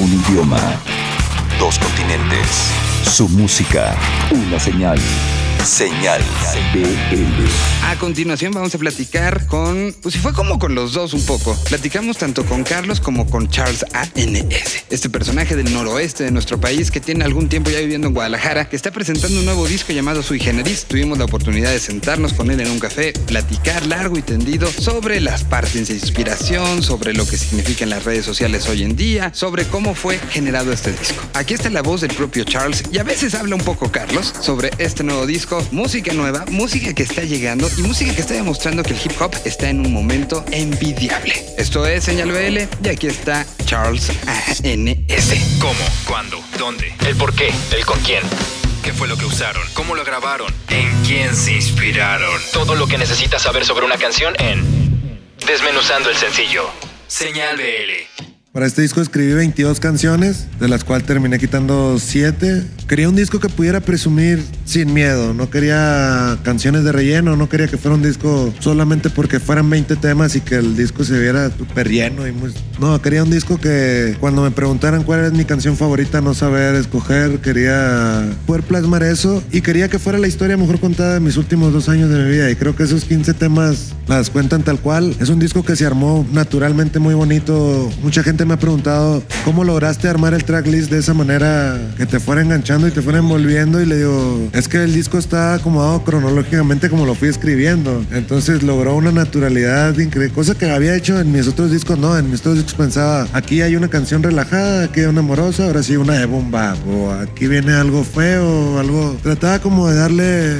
Un idioma. Dos continentes. Su música. Una señal. Señal. A continuación vamos a platicar con, pues si fue como con los dos un poco. Platicamos tanto con Carlos como con Charles ANS, este personaje del noroeste de nuestro país que tiene algún tiempo ya viviendo en Guadalajara, que está presentando un nuevo disco llamado Sui Generis. Tuvimos la oportunidad de sentarnos con él en un café, platicar largo y tendido sobre las partes de inspiración, sobre lo que significan las redes sociales hoy en día, sobre cómo fue generado este disco. Aquí está la voz del propio Charles y a veces habla un poco Carlos sobre este nuevo disco música nueva, música que está llegando y música que está demostrando que el hip hop está en un momento envidiable. Esto es Señal BL y aquí está Charles ANS. ¿Cómo? ¿Cuándo? ¿Dónde? ¿El por qué? ¿El con quién? ¿Qué fue lo que usaron? ¿Cómo lo grabaron? ¿En quién se inspiraron? Todo lo que necesitas saber sobre una canción en Desmenuzando el sencillo. Señal BL. Para este disco escribí 22 canciones, de las cuales terminé quitando 7. Quería un disco que pudiera presumir sin miedo, no quería canciones de relleno, no quería que fuera un disco solamente porque fueran 20 temas y que el disco se viera súper lleno y muy... No, quería un disco que cuando me preguntaran cuál es mi canción favorita no saber escoger, quería poder plasmar eso y quería que fuera la historia mejor contada de mis últimos dos años de mi vida. Y creo que esos 15 temas las cuentan tal cual. Es un disco que se armó naturalmente muy bonito, mucha gente me ha preguntado cómo lograste armar el tracklist de esa manera que te fuera enganchando y te fuera envolviendo. Y le digo, es que el disco está acomodado cronológicamente como lo fui escribiendo. Entonces logró una naturalidad increíble, cosa que había hecho en mis otros discos, no, en mis otros discos pensaba, aquí hay una canción relajada, aquí hay una amorosa, ahora sí una de bomba, o aquí viene algo feo, algo... Trataba como de darle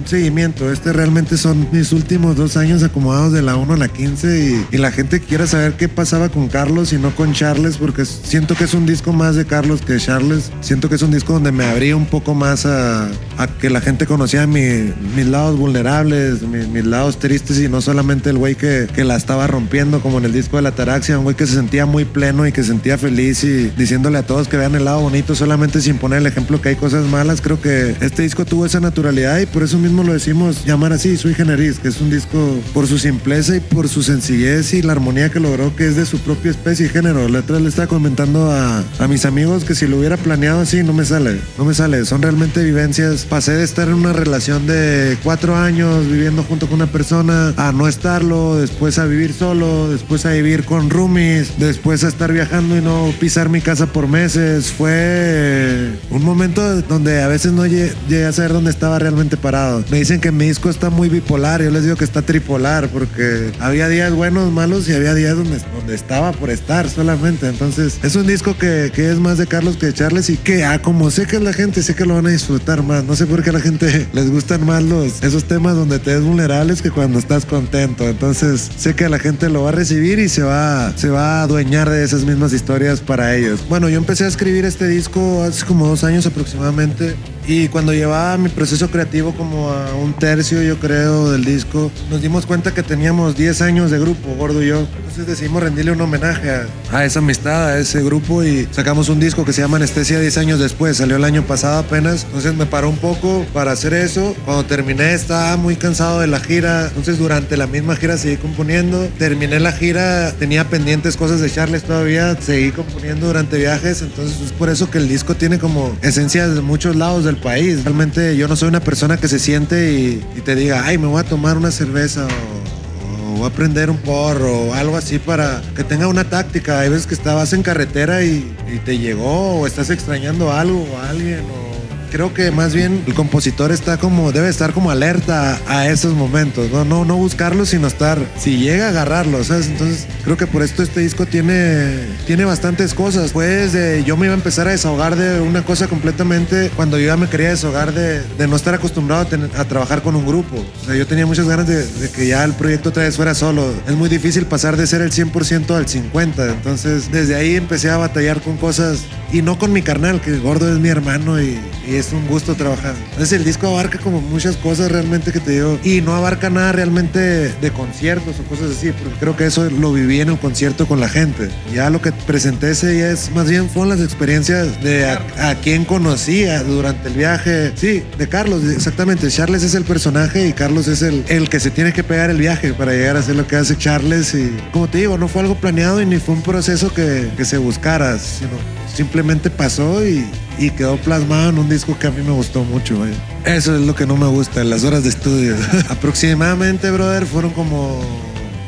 un seguimiento. Este realmente son mis últimos dos años acomodados de la 1 a la 15 y, y la gente quiera saber qué pasaba con Carlos y no con Charles porque siento que es un disco más de Carlos que de Charles. Siento que es un disco donde me abría un poco más a, a que la gente conocía mi- mis lados vulnerables, mi- mis lados tristes y no solamente el güey que, que la estaba rompiendo como en el disco de la Taraxia, un güey que se sentía muy pleno y que se sentía feliz y diciéndole a todos que vean el lado bonito solamente sin poner el ejemplo que hay cosas malas. Creo que este disco tuvo esa naturalidad y por eso mismo lo decimos llamar así, Sui Generis, que es un disco por su simpleza y por su sencillez y la armonía que logró, que es de su propia especie y género. La otra le estaba comentando a, a mis amigos que si lo hubiera planeado así, no me sale, no me sale. Son realmente vivencias. Pasé de estar en una relación de cuatro años viviendo junto con una persona a no estarlo, después a vivir solo, después a vivir con roomies, después a estar viajando y no pisar mi casa por meses. Fue un momento donde a veces no lle- llegué a saber dónde estaba realmente parado. Me dicen que mi disco está muy bipolar, yo les digo que está tripolar porque había días buenos, malos y había días donde, donde estaba por estar solamente. Entonces es un disco que, que es más de Carlos que de Charles y que ah, como sé que la gente, sé que lo van a disfrutar más. No sé por qué a la gente les gustan más los, esos temas donde te ves vulnerables que cuando estás contento. Entonces sé que la gente lo va a recibir y se va, se va a adueñar de esas mismas historias para ellos. Bueno, yo empecé a escribir este disco hace como dos años aproximadamente. Y cuando llevaba mi proceso creativo como a un tercio, yo creo, del disco, nos dimos cuenta que teníamos 10 años de grupo, Gordo y yo. Entonces decidimos rendirle un homenaje a, esa amistad, a ese grupo y sacamos un disco que se llama Anestesia 10 años después. Salió el año pasado apenas. Entonces me paró un poco para hacer eso. Cuando terminé estaba muy cansado de la gira. Entonces durante la misma gira seguí componiendo. Terminé la gira, tenía pendientes cosas de Charles todavía. Seguí componiendo durante viajes. Entonces es por eso que el disco tiene como esencias de muchos lados del país. Realmente yo no soy una persona que se siente y, te diga, ay, me voy a tomar una cerveza o, o a prender un porro o algo así para que tenga una táctica. Hay veces que estabas en carretera y, te llegó o estás extrañando algo o alguien o creo que más bien el compositor está como, debe estar como alerta a esos momentos, ¿no? No, no buscarlo, sino estar, si llega a agarrarlo, ¿sabes? Entonces, creo que por esto este disco tiene, tiene bastantes cosas. Pues de, yo me iba a empezar a desahogar de una cosa completamente cuando yo ya me quería desahogar de, de no estar acostumbrado a, a trabajar con un grupo. O sea, yo tenía muchas ganas de, de que ya el proyecto otra vez fuera solo. Es muy difícil pasar de ser el 100% al 50%. Entonces, desde ahí empecé a batallar con cosas y no con mi carnal, que gordo es mi hermano y, y es es un gusto trabajar. Entonces el disco abarca como muchas cosas realmente que te digo y no abarca nada realmente de conciertos o cosas así, porque creo que eso lo viví en el concierto con la gente. Ya lo que presenté ese día es más bien fueron las experiencias de a, a quien durante el viaje. Sí, de Carlos, exactamente. Charles es el personaje y Carlos es el, el que se tiene que pegar el viaje para llegar a hacer lo que hace Charles. Y como te digo, no fue algo planeado y ni fue un proceso que, que se buscara, sino simplemente pasó y, quedó plasmado en un disco que a mí me gustó mucho. Eso es lo que no me gusta, las horas de estudio. Aproximadamente, brother, fueron como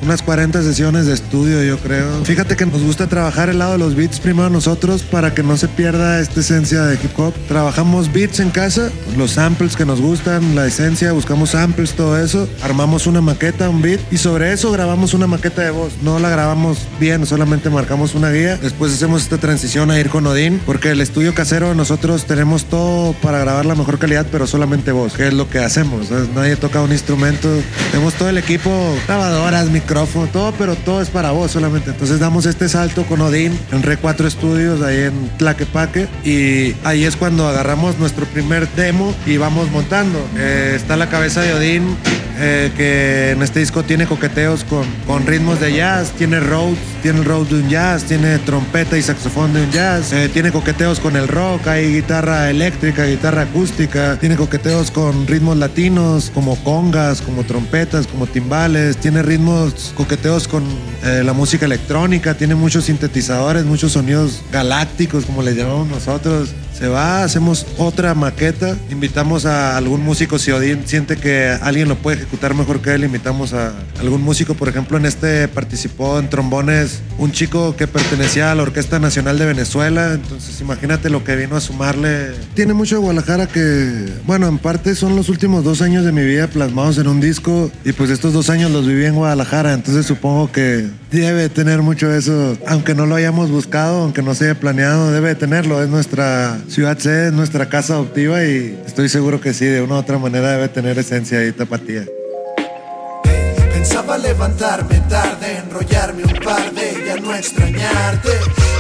unas 40 sesiones de estudio, yo creo. Fíjate que nos gusta trabajar el lado de los beats primero nosotros para que no se pierda esta esencia de hip hop. Trabajamos beats en casa, los samples que nos gustan, la esencia, buscamos samples, todo eso. Armamos una maqueta, un beat y sobre eso grabamos una maqueta de voz. No la grabamos bien, solamente marcamos una guía. Después hacemos esta transición a ir con Odín porque el estudio casero nosotros tenemos todo para grabar la mejor calidad, pero solamente voz, que es lo que hacemos. Nadie toca un instrumento. Tenemos todo el equipo, grabadoras, micrófono, todo, pero todo es para vos solamente. Entonces damos este salto con Odín en Re 4 Studios, ahí en Tlaquepaque, y ahí es cuando agarramos nuestro primer demo y vamos montando. Eh, está la cabeza de Odín, eh, que en este disco tiene coqueteos con, con ritmos de jazz, tiene roads, tiene el road de un jazz, tiene trompeta y saxofón de un jazz, eh, tiene coqueteos con el rock, hay guitarra eléctrica, guitarra acústica, tiene coqueteos con ritmos latinos como congas, como trompetas, como timbales, tiene ritmos coqueteos con eh, la música electrónica, tiene muchos sintetizadores, muchos sonidos galácticos como le llamamos nosotros. Se va, hacemos otra maqueta, invitamos a algún músico, si siente que alguien lo puede ejecutar mejor que él, invitamos a algún músico, por ejemplo, en este participó en trombones un chico que pertenecía a la Orquesta Nacional de Venezuela, entonces imagínate lo que vino a sumarle. Tiene mucho de Guadalajara que, bueno, en parte son los últimos dos años de mi vida plasmados en un disco y pues estos dos años los viví en Guadalajara, entonces supongo que debe tener mucho eso, aunque no lo hayamos buscado, aunque no se haya planeado, debe tenerlo, es nuestra ciudad sede, es nuestra casa adoptiva y estoy seguro que sí, de una u otra manera debe tener esencia y tapatía. Pensaba levantarme tarde, enrollarme un par de ya no extrañarte.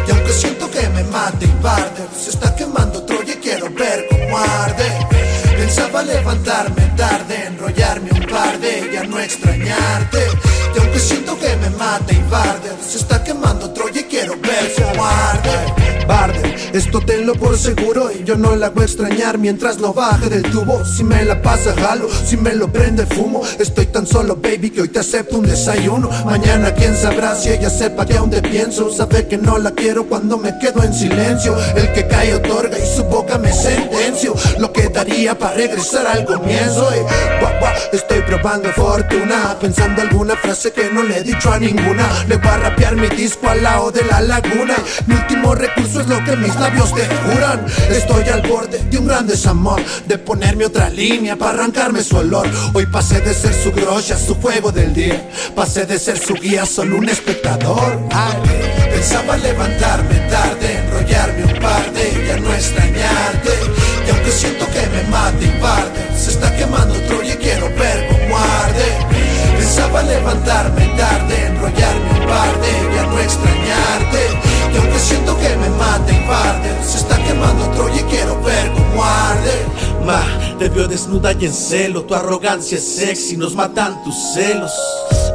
Y aunque siento que me mate y barde, se está quemando Troya y quiero ver cómo arde. Pensaba levantarme tarde, enrollarme un par de ya no extrañarte. Esto tenlo por seguro y yo no la hago extrañar mientras no baje del tubo. Si me la pasa jalo, si me lo prende fumo. Estoy tan solo baby que hoy te acepto un desayuno. Mañana quién sabrá si ella sepa que aún te pienso. Sabe que no la quiero cuando me quedo en silencio. El que cae otorga y su boca me sentencio. Lo que daría para regresar al comienzo. Guau, guau, estoy probando fortuna, pensando alguna frase que no le he dicho a ninguna. Le voy a rapear mi disco al lado de la laguna. Mi último recurso es lo que mis labios te juran. Estoy al borde de un gran desamor, de ponerme otra línea para arrancarme su olor. Hoy pasé de ser su grolla, su fuego del día. Pasé de ser su guía, solo un espectador. Pensaba levantarme tarde, enrollarme un par de ya no extrañarte. Y aunque siento que me mate y barde, se está quemando Troya y quiero ver cómo arde. Pensaba levantarme tarde, enrollarme quiero ver cómo arde. Ma, te veo desnuda y en celo, tu arrogancia es sexy, nos matan tus celos.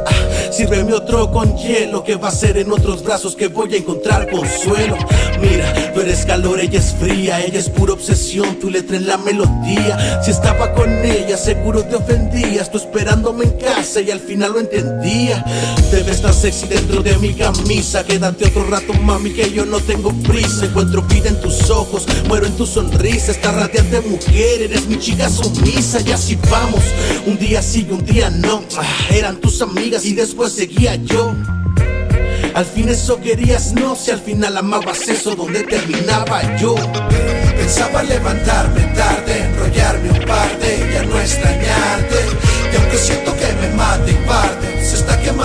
Ah, Sírveme otro con hielo que va a ser en otros brazos que voy a encontrar consuelo. Mira, eres calor, ella es fría, ella es pura obsesión, tu letra en la melodía. Si estaba con ella, seguro te ofendías, tú esperándome en casa y al final lo entendía. Te ves tan sexy dentro de mi camisa, quédate otro rato, mami, que yo no tengo prisa. Encuentro vida en tus ojos, muero en tu sonrisa, esta radiante mujer, eres mi chica sumisa y así vamos. Un día sí un día no, Ah, eran tus amigas y después seguía yo. Al fin eso querías, no, si al final amabas eso, donde terminaba yo. Pensaba levantarme tarde, enrollarme un par de ya no extrañarte. Y aunque siento que me mate y barde, se está quemando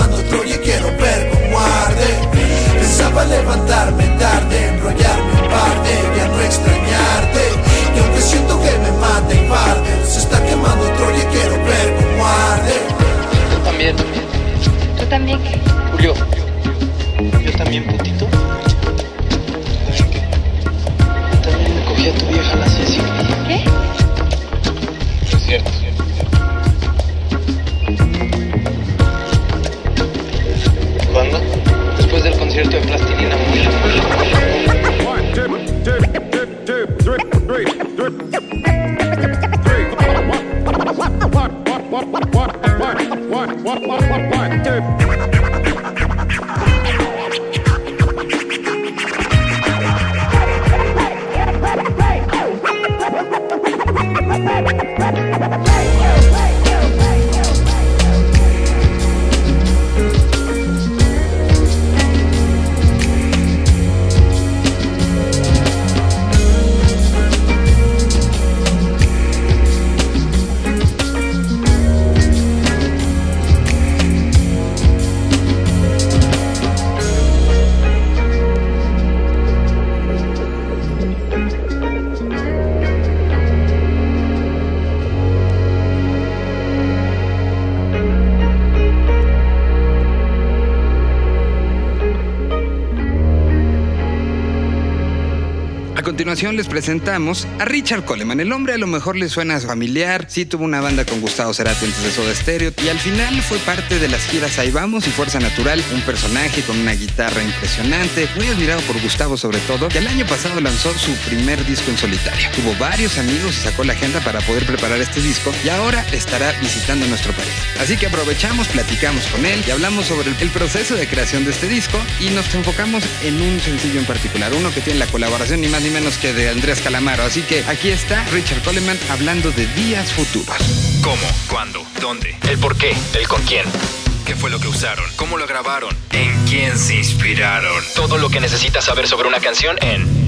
les presentamos a Richard Coleman. El hombre a lo mejor le suena familiar, sí tuvo una banda con Gustavo Cerati antes de Soda Stereo y al final fue parte de las giras Ahí Vamos y Fuerza Natural, un personaje con una guitarra impresionante, muy admirado por Gustavo sobre todo, que el año pasado lanzó su primer disco en solitario. Tuvo varios amigos y sacó la agenda para poder preparar este disco y ahora estará visitando nuestro país. Así que aprovechamos, platicamos con él y hablamos sobre el proceso de creación de este disco y nos enfocamos en un sencillo en particular, uno que tiene la colaboración ni más ni menos que de Andrés Calamaro. Así que aquí está Richard Coleman hablando de días futuros. ¿Cómo? ¿Cuándo? ¿Dónde? ¿El por qué? ¿El con quién? ¿Qué fue lo que usaron? ¿Cómo lo grabaron? ¿En quién se inspiraron? Todo lo que necesitas saber sobre una canción en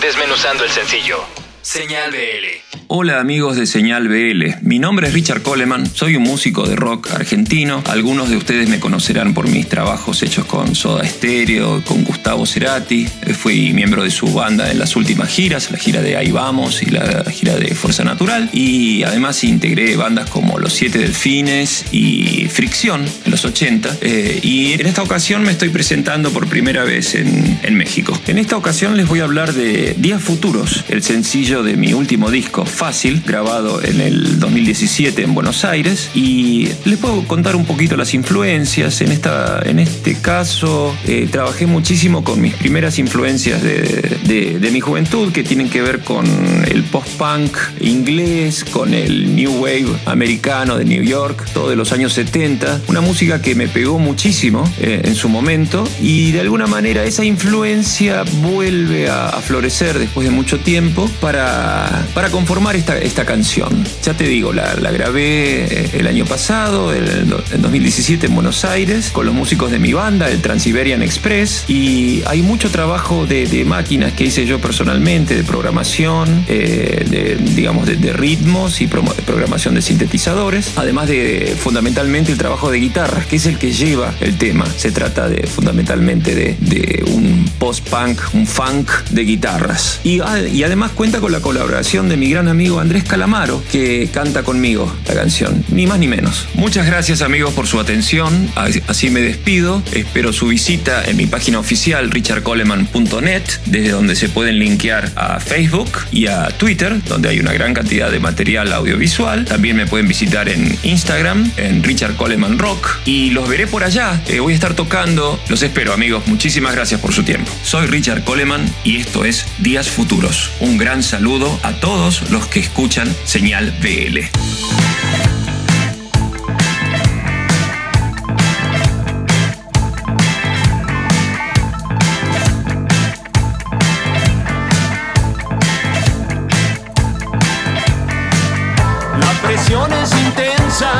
Desmenuzando el sencillo. Señal BL. Hola amigos de Señal BL, mi nombre es Richard Coleman, soy un músico de rock argentino, algunos de ustedes me conocerán por mis trabajos hechos con Soda Stereo, con Gustavo Cerati, fui miembro de su banda en las últimas giras, la gira de Ahí Vamos y la gira de Fuerza Natural, y además integré bandas como Los Siete Delfines y Fricción en los 80, eh, y en esta ocasión me estoy presentando por primera vez en, en México. En esta ocasión les voy a hablar de Días Futuros, el sencillo de mi último disco, Fácil, grabado en el 2017 en Buenos Aires. Y les puedo contar un poquito las influencias. En, esta, en este caso, eh, trabajé muchísimo con mis primeras influencias de, de, mi juventud, que tienen que ver con el post-punk inglés, con el new wave americano de New York, todo de los años 70. Una música que me pegó muchísimo eh, en su momento y de alguna manera esa influencia vuelve a, a florecer después de mucho tiempo para, para conformar esta, esta canción. Ya te digo, la, grabé eh, el año pasado, el, el 2017 en Buenos Aires, con los músicos de mi banda, el Transiberian Express, y hay mucho trabajo de, máquinas que hice yo personalmente, de programación, eh, de, digamos, de, ritmos y de programación de sintetizadores, además de fundamentalmente el trabajo de guitarras, que es el que lleva el tema. Se trata de fundamentalmente de, un post-punk, un funk de guitarras. Ah, y además cuenta con la colaboración de mi gran amigo Andrés Calamaro, que canta conmigo la canción, ni más ni menos. Muchas gracias amigos por su atención, así me despido, espero su visita en mi página oficial richardcoleman.net, desde donde se pueden linkear a Facebook y a Twitter, donde hay una gran cantidad de material audiovisual. También me pueden visitar en Instagram, en Richard Coleman Rock, y los veré por allá. Eh, voy a estar tocando. Los espero, amigos. Muchísimas gracias por su tiempo. Soy Richard Coleman y esto es Días Futuros. Un gran saludo a todos los que escuchan Señal BL. La presión es intensa,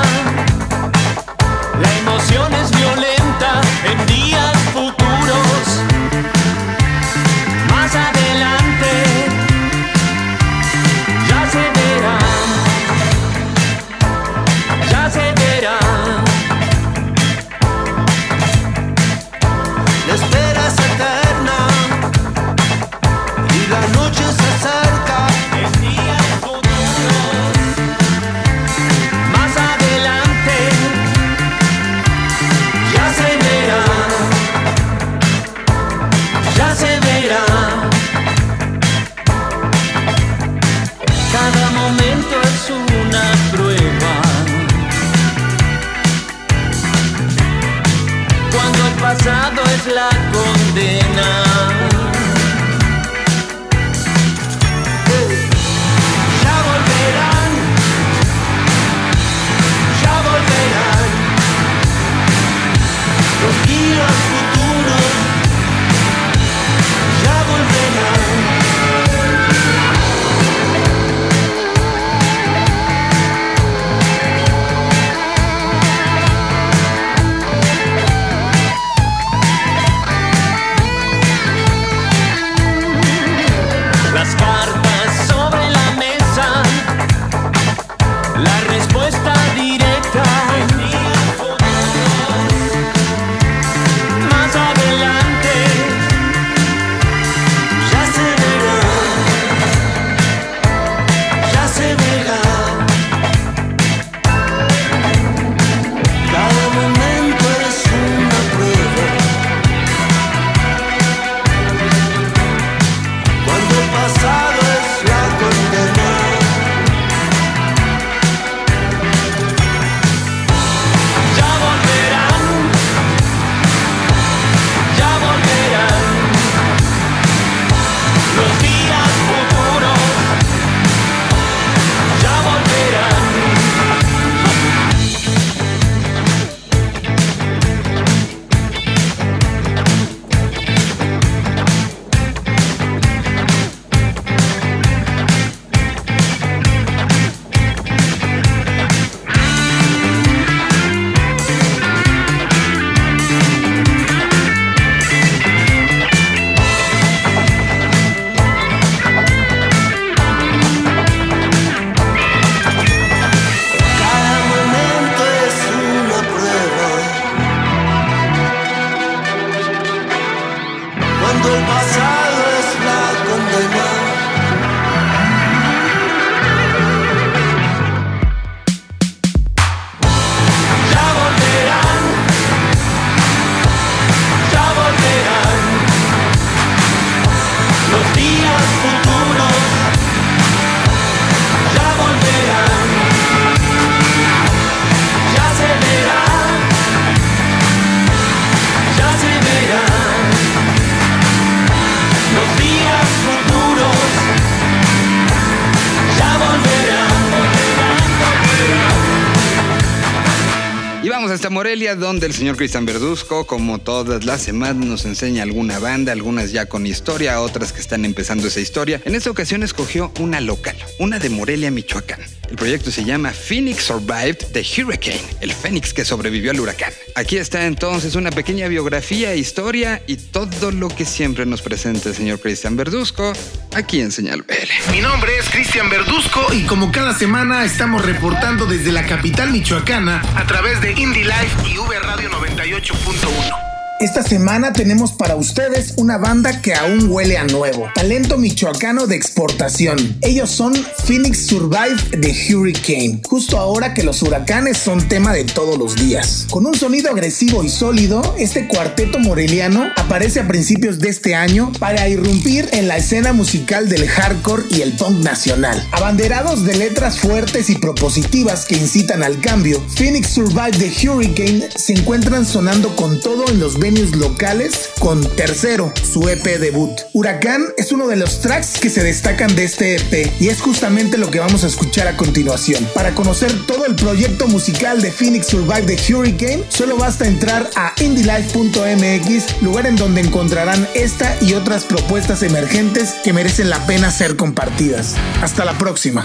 hasta Morelia, donde el señor Cristian Verduzco, como todas las semanas, nos enseña alguna banda, algunas ya con historia, otras que están empezando esa historia. En esta ocasión escogió una local, una de Morelia, Michoacán. El proyecto se llama Phoenix Survived the Hurricane, el Fénix que sobrevivió al huracán. Aquí está entonces una pequeña biografía, historia y todo lo que siempre nos presenta el señor Cristian Verduzco aquí en Señal BL. Mi nombre es Cristian Verduzco y como cada semana estamos reportando desde la capital michoacana a través de Life y V Radio 98.1. Esta semana tenemos para ustedes una banda que aún huele a nuevo. Talento michoacano de exportación. Ellos son Phoenix Survive the Hurricane. Justo ahora que los huracanes son tema de todos los días. Con un sonido agresivo y sólido, este cuarteto moreliano aparece a principios de este año para irrumpir en la escena musical del hardcore y el punk nacional. Abanderados de letras fuertes y propositivas que incitan al cambio, Phoenix Survive the Hurricane se encuentran sonando con todo en los locales con Tercero, su EP debut. Huracán es uno de los tracks que se destacan de este EP y es justamente lo que vamos a escuchar a continuación. Para conocer todo el proyecto musical de Phoenix Survive the Hurricane, solo basta entrar a indylife.mx, lugar en donde encontrarán esta y otras propuestas emergentes que merecen la pena ser compartidas. Hasta la próxima.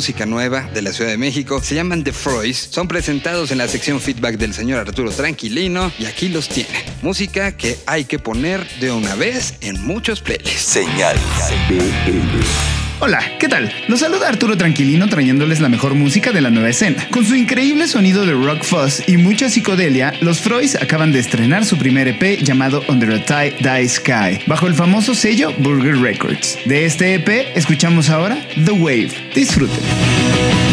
música nueva de la Ciudad de México. Se llaman The Froys. Son presentados en la sección feedback del señor Arturo Tranquilino y aquí los tienen. Música que hay que poner de una vez en muchos playlists. Señal BL. Hola, ¿qué tal? Los saluda Arturo Tranquilino trayéndoles la mejor música de la nueva escena. Con su increíble sonido de rock fuzz y mucha psicodelia, los Freud acaban de estrenar su primer EP llamado Under a Tie Die Sky, bajo el famoso sello Burger Records. De este EP escuchamos ahora The Wave. Disfruten.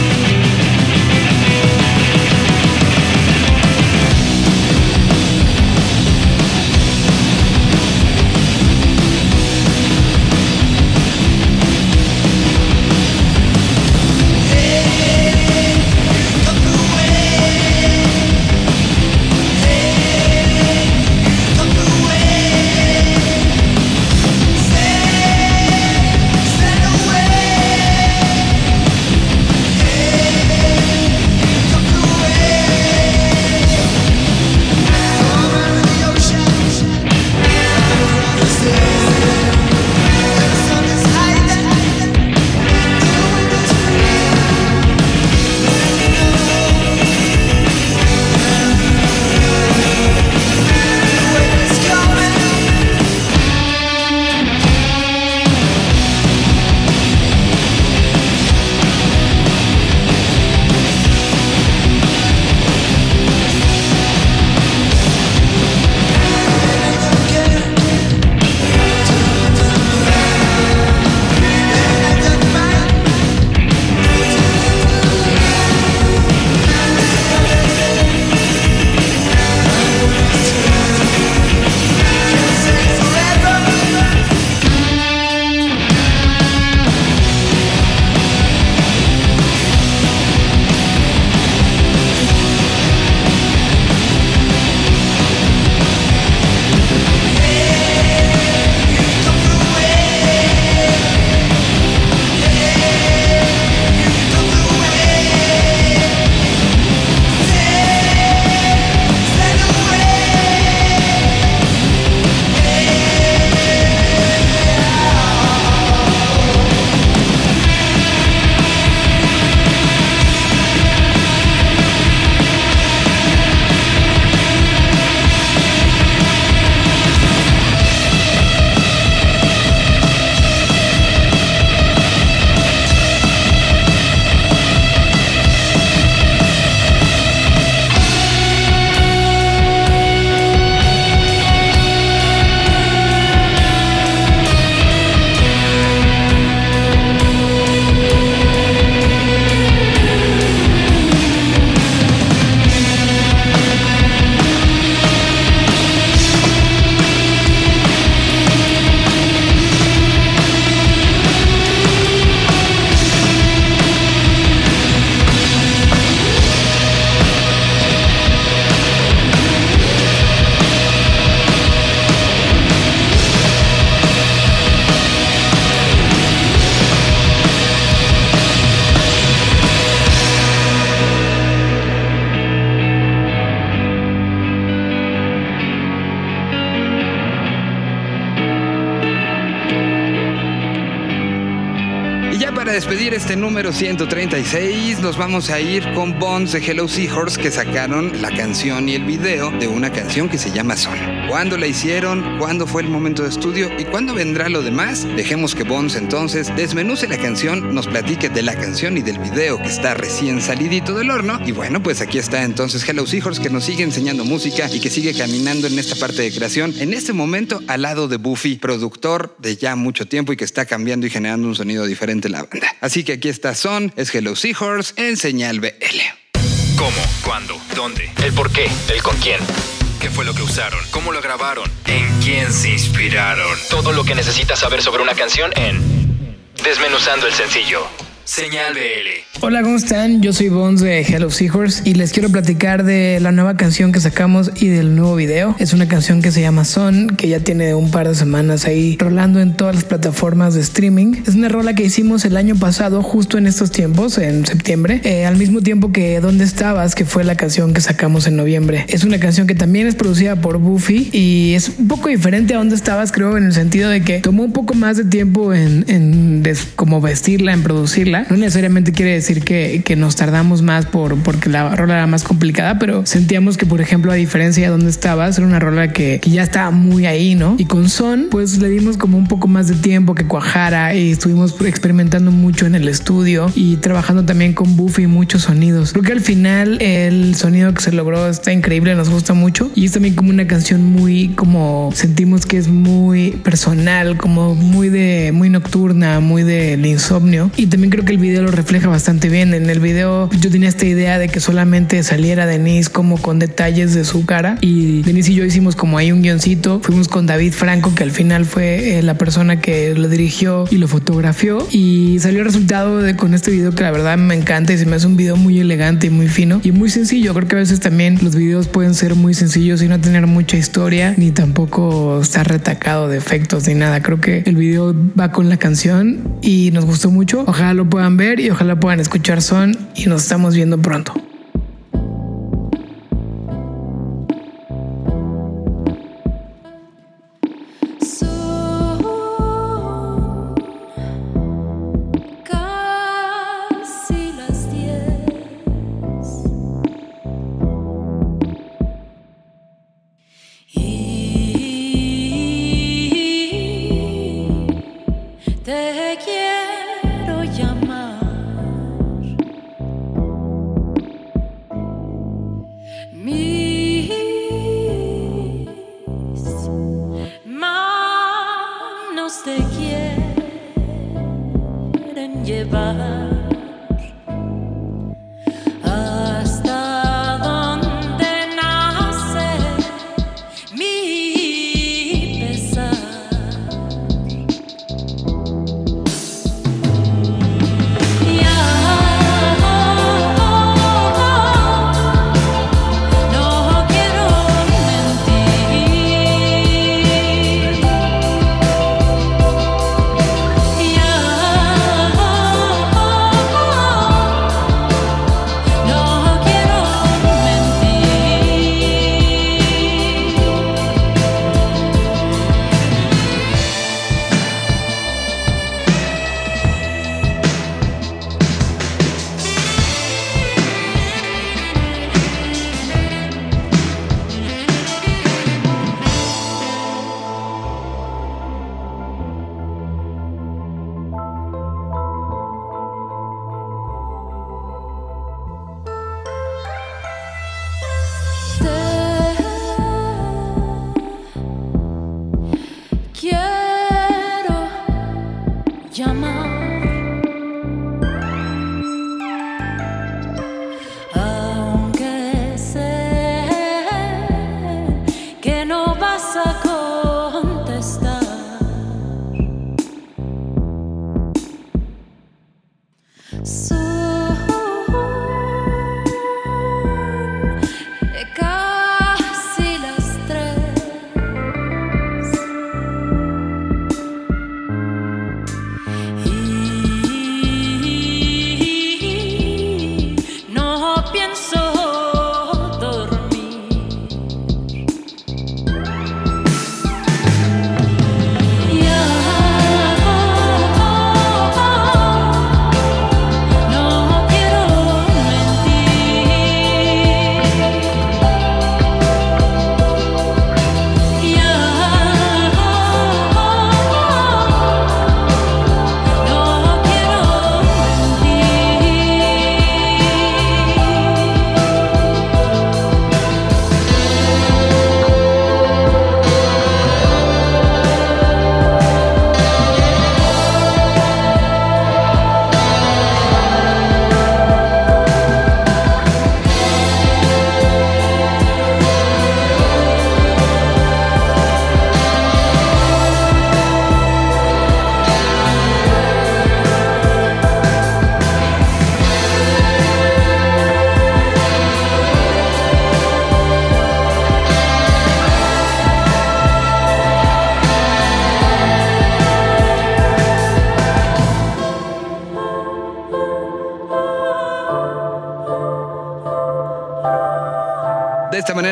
Despedir este número 136, nos vamos a ir con Bonds de Hello Seahorse que sacaron la canción y el video de una canción que se llama Son. ¿Cuándo la hicieron? ¿Cuándo fue el momento de estudio? ¿Y cuándo vendrá lo demás? Dejemos que Bonds entonces desmenuce la canción, nos platique de la canción y del video que está recién salidito del horno. Y bueno, pues aquí está entonces Hello Seahorse que nos sigue enseñando música y que sigue caminando en esta parte de creación. En este momento al lado de Buffy, productor de ya mucho tiempo y que está cambiando y generando un sonido diferente en la banda. Así que aquí está Son, es Hello Seahorse en señal BL. ¿Cómo? ¿Cuándo? ¿Dónde? ¿El por qué? ¿El con quién? ¿Qué fue lo que usaron? ¿Cómo lo grabaron? ¿En quién se inspiraron? Todo lo que necesitas saber sobre una canción en Desmenuzando el sencillo. Señal BL. Hola, ¿cómo están? Yo soy Bones de Hello Seahorse y les quiero platicar de la nueva canción que sacamos y del nuevo video. Es una canción que se llama Son, que ya tiene un par de semanas ahí rolando en todas las plataformas de streaming. Es una rola que hicimos el año pasado, justo en estos tiempos, en septiembre, eh, al mismo tiempo que ¿Dónde estabas? que fue la canción que sacamos en noviembre. Es una canción que también es producida por Buffy y es un poco diferente a ¿Dónde estabas? Creo en el sentido de que tomó un poco más de tiempo en, como vestirla, en producirla. No necesariamente quiere decir que, que nos tardamos más por, porque la rola era más complicada, pero sentíamos que, por ejemplo, a diferencia de donde estabas, era una rola que, que ya estaba muy ahí, ¿no? Y con Son, pues le dimos como un poco más de tiempo que cuajara y estuvimos experimentando mucho en el estudio y trabajando también con Buffy muchos sonidos. Creo que al final el sonido que se logró está increíble, nos gusta mucho y es también como una canción muy como sentimos que es muy personal, como muy de muy nocturna, muy del insomnio y también creo que el video lo refleja bastante bien. En el video yo tenía esta idea de que solamente saliera Denise como con detalles de su cara y Denise y yo hicimos como ahí un guioncito, fuimos con David Franco que al final fue eh, la persona que lo dirigió y lo fotografió y salió el resultado de con este video que la verdad me encanta y se me hace un video muy elegante y muy fino y muy sencillo. Creo que a veces también los videos pueden ser muy sencillos y no tener mucha historia ni tampoco estar retacado de efectos ni nada. Creo que el video va con la canción y nos gustó mucho. Ojalá lo ver y ojalá puedan escuchar son y nos estamos viendo pronto. Te quieren llevar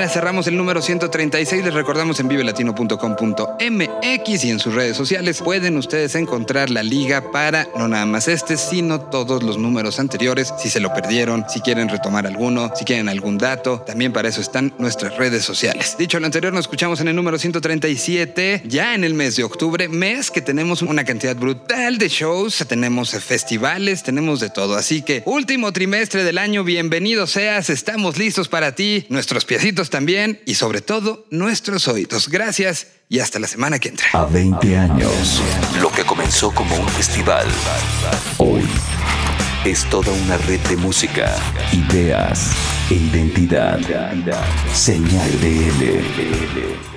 Cerramos el número 136. Les recordamos en vivelatino.com.mx y en sus redes sociales pueden ustedes encontrar la liga para no nada más este, sino todos los números anteriores. Si se lo perdieron, si quieren retomar alguno, si quieren algún dato, también para eso están nuestras redes sociales. Dicho lo anterior, nos escuchamos en el número 137, ya en el mes de octubre, mes que tenemos una cantidad brutal de shows, tenemos festivales, tenemos de todo. Así que último trimestre del año, bienvenido seas, estamos listos para ti, nuestros piecitos también y sobre todo nuestros oídos. Gracias y hasta la semana que entra. A 20 años, lo que comenzó como un festival, hoy es toda una red de música, ideas e identidad. Señal BL.